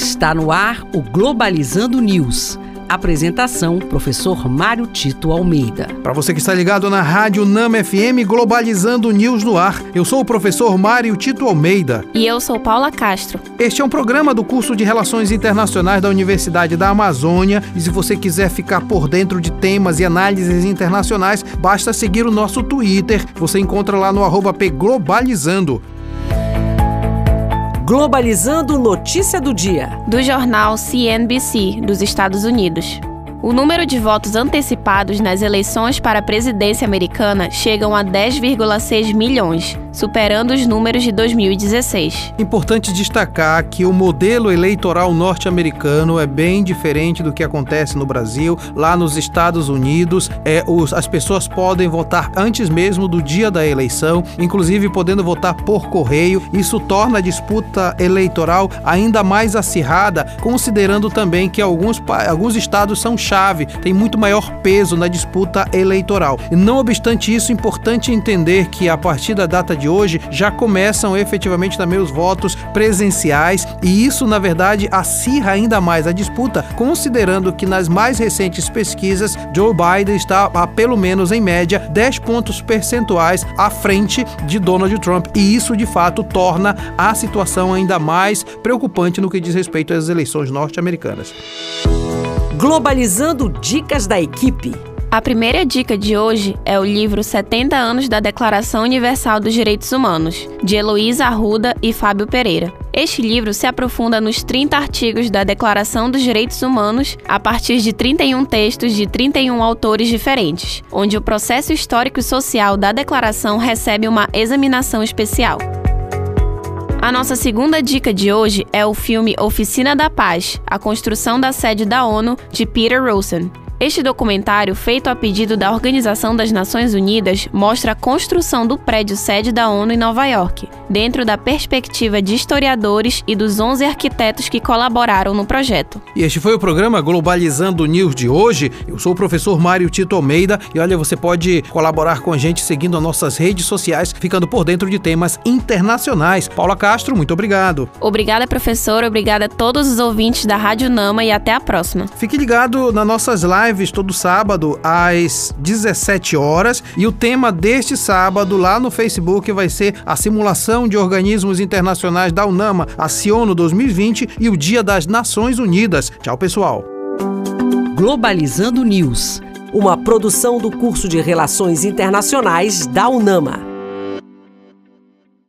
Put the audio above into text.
Está no ar o Globalizando News. Apresentação: Professor Mário Tito Almeida. Para você que está ligado na Rádio Nama FM Globalizando News no Ar, eu sou o professor Mário Tito Almeida. E eu sou Paula Castro. Este é um programa do curso de Relações Internacionais da Universidade da Amazônia. E se você quiser ficar por dentro de temas e análises internacionais, basta seguir o nosso Twitter. Você encontra lá no arroba Globalizando. Globalizando Notícia do Dia. Do jornal CNBC, dos Estados Unidos. O número de votos antecipados nas eleições para a presidência americana chegam a 10,6 milhões, superando os números de 2016. Importante destacar que o modelo eleitoral norte-americano é bem diferente do que acontece no Brasil. Lá nos Estados Unidos, é, os, as pessoas podem votar antes mesmo do dia da eleição, inclusive podendo votar por correio. Isso torna a disputa eleitoral ainda mais acirrada, considerando também que alguns, alguns estados são chave, tem muito maior peso na disputa eleitoral. E não obstante isso, é importante entender que a partir da data de hoje já começam efetivamente também os votos presenciais e isso, na verdade, acirra ainda mais a disputa, considerando que nas mais recentes pesquisas Joe Biden está a pelo menos em média 10 pontos percentuais à frente de Donald Trump e isso de fato torna a situação ainda mais preocupante no que diz respeito às eleições norte-americanas. Globalizando Dicas da Equipe. A primeira dica de hoje é o livro 70 anos da Declaração Universal dos Direitos Humanos, de Heloísa Arruda e Fábio Pereira. Este livro se aprofunda nos 30 artigos da Declaração dos Direitos Humanos a partir de 31 textos de 31 autores diferentes, onde o processo histórico e social da declaração recebe uma examinação especial. A nossa segunda dica de hoje é o filme Oficina da Paz A Construção da Sede da ONU, de Peter Rosen. Este documentário, feito a pedido da Organização das Nações Unidas, mostra a construção do prédio sede da ONU em Nova York, dentro da perspectiva de historiadores e dos 11 arquitetos que colaboraram no projeto. E este foi o programa Globalizando News de hoje. Eu sou o professor Mário Tito Almeida e olha, você pode colaborar com a gente seguindo as nossas redes sociais, ficando por dentro de temas internacionais. Paula Castro, muito obrigado. Obrigada, professor. Obrigada a todos os ouvintes da Rádio Nama e até a próxima. Fique ligado nas nossas lives lives todo sábado às 17 horas e o tema deste sábado lá no Facebook vai ser a simulação de organismos internacionais da UNAMA, a Ciono 2020 e o Dia das Nações Unidas. Tchau, pessoal. Globalizando News, uma produção do curso de Relações Internacionais da UNAMA.